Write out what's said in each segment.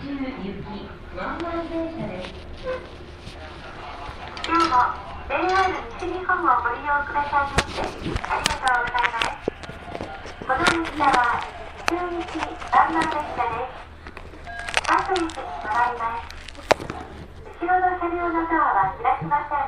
き今日も JR 西日本をご利用くださいましてありがとうございます。この車は中日ン列車です。バスにらます。後ろの車両のドアは開きません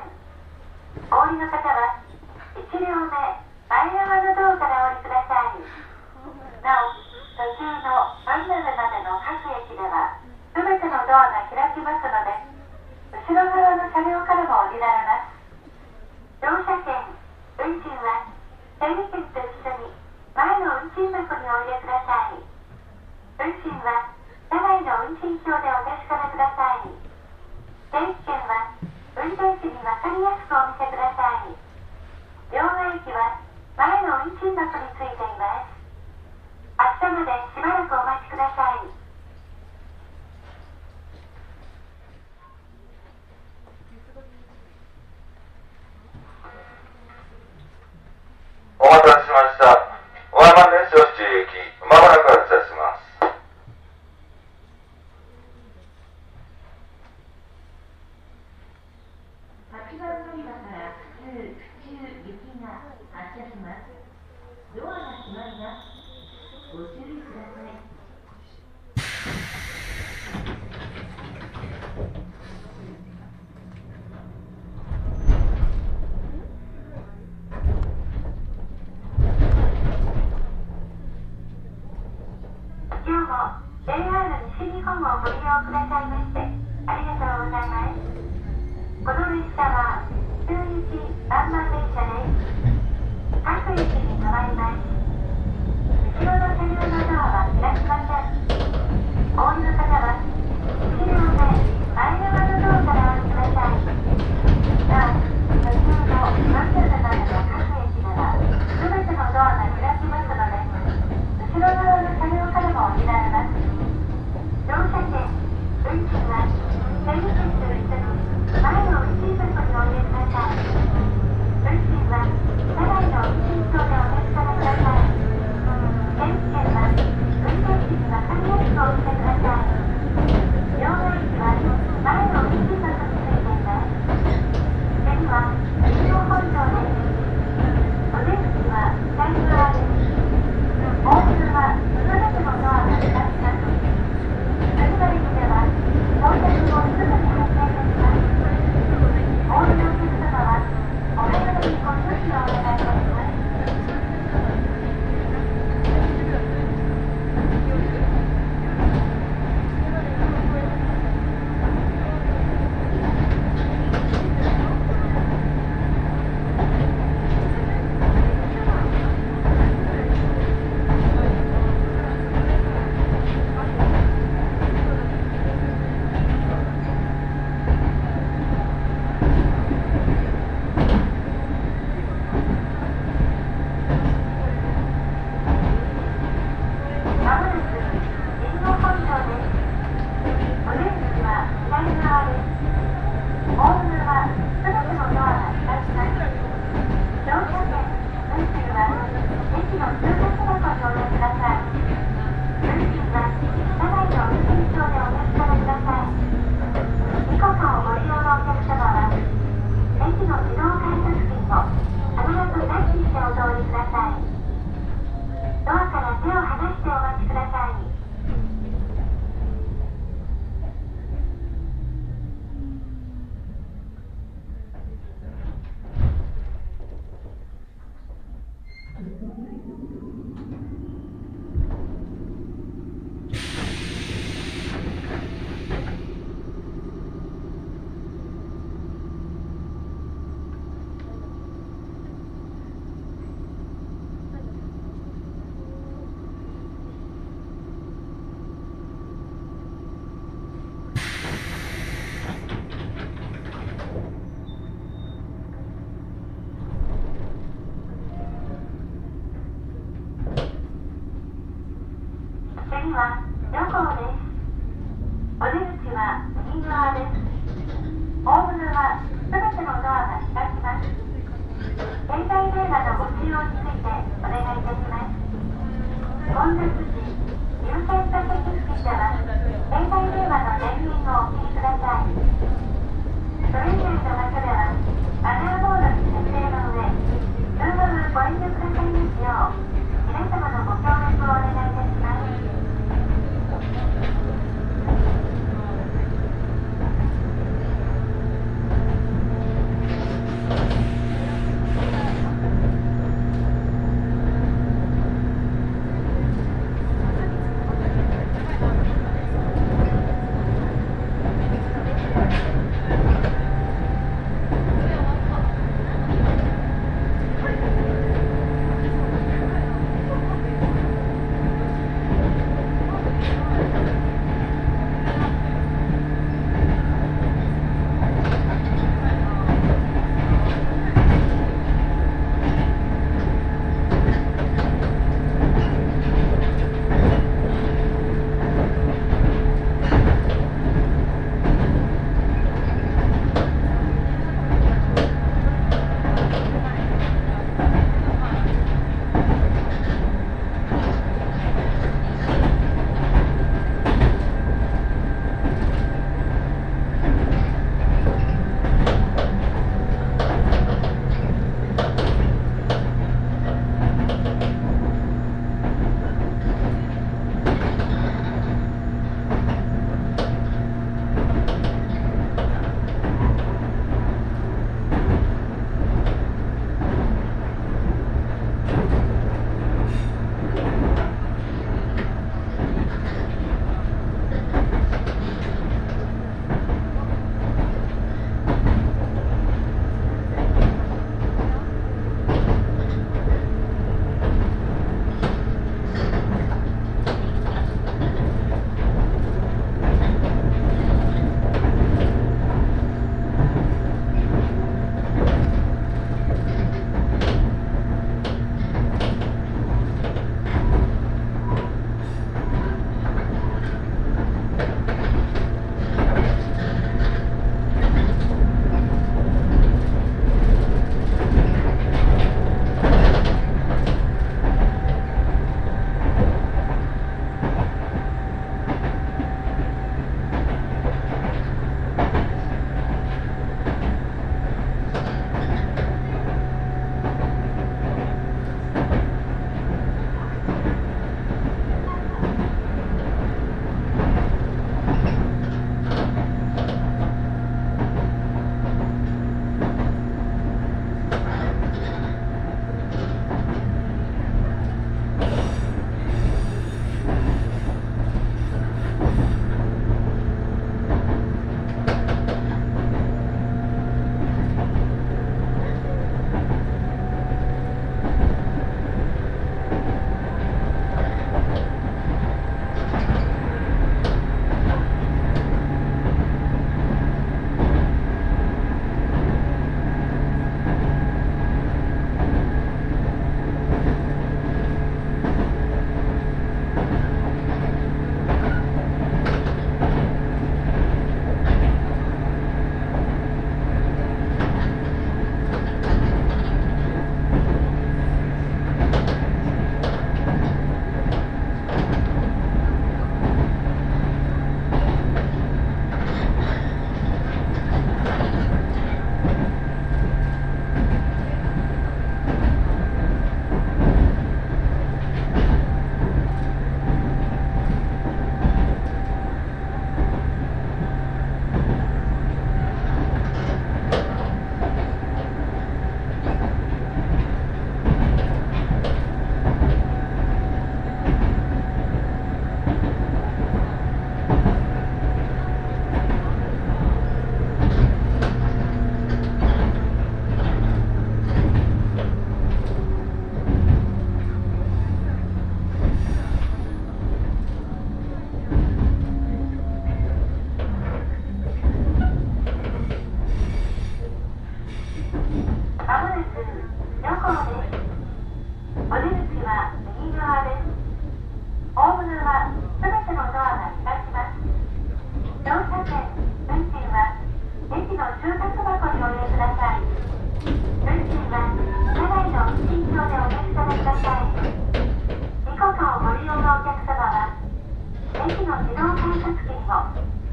の自動改札券を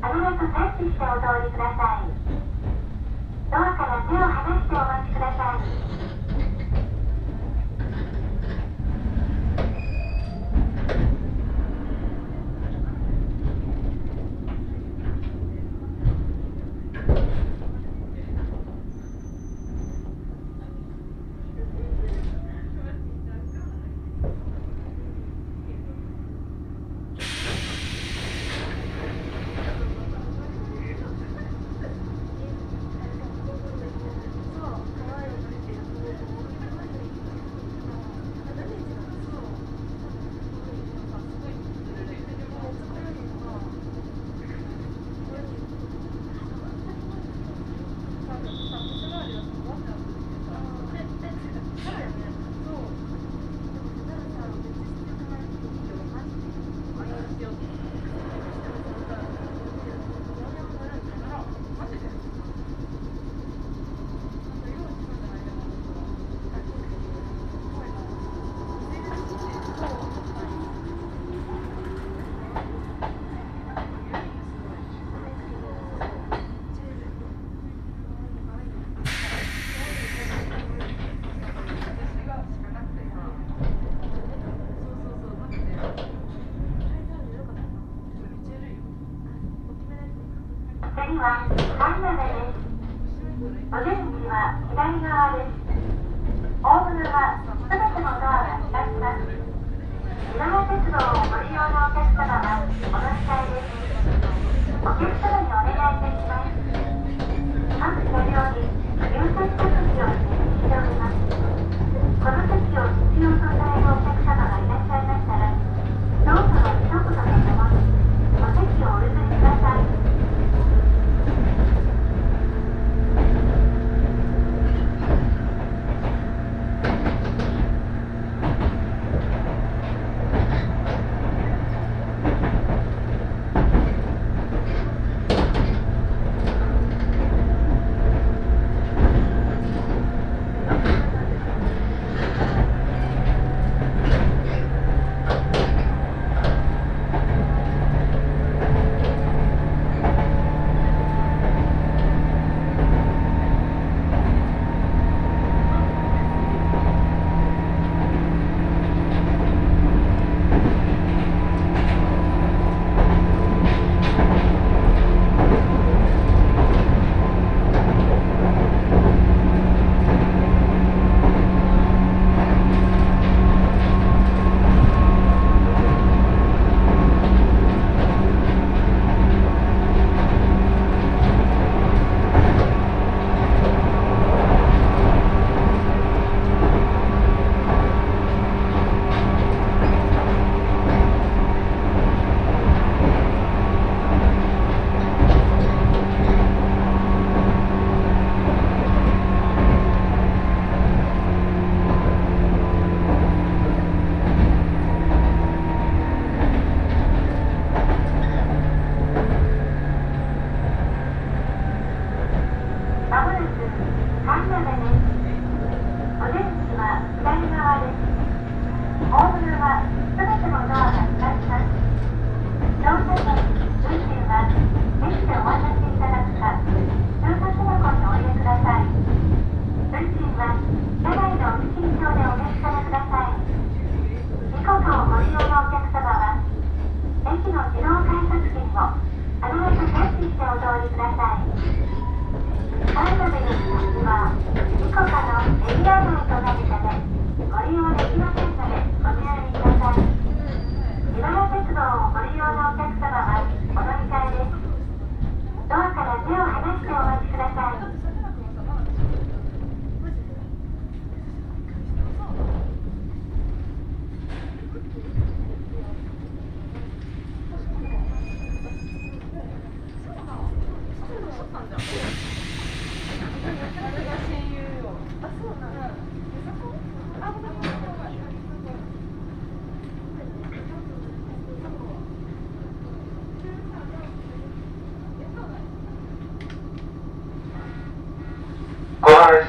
ありがとタッチしてお通りください。ドアから手を離してお待ちください。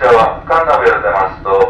車はンナベり出ますと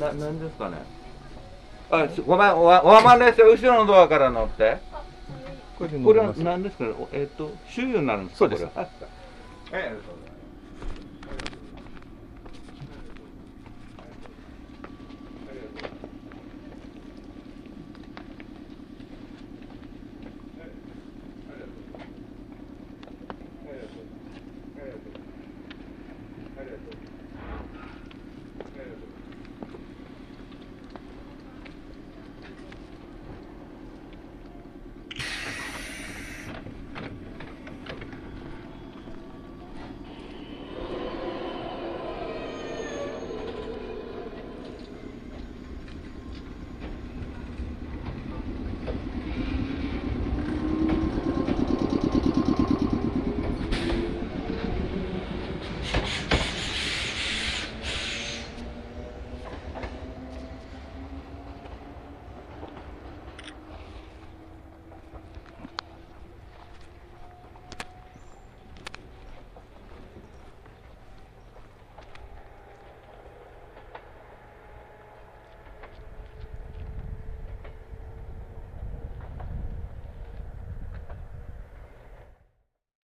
ななんですかね？あごめんわ後ろのドアから乗って。これは何ですか？ねえっ、ー、と周遊になるんですか？そうです。え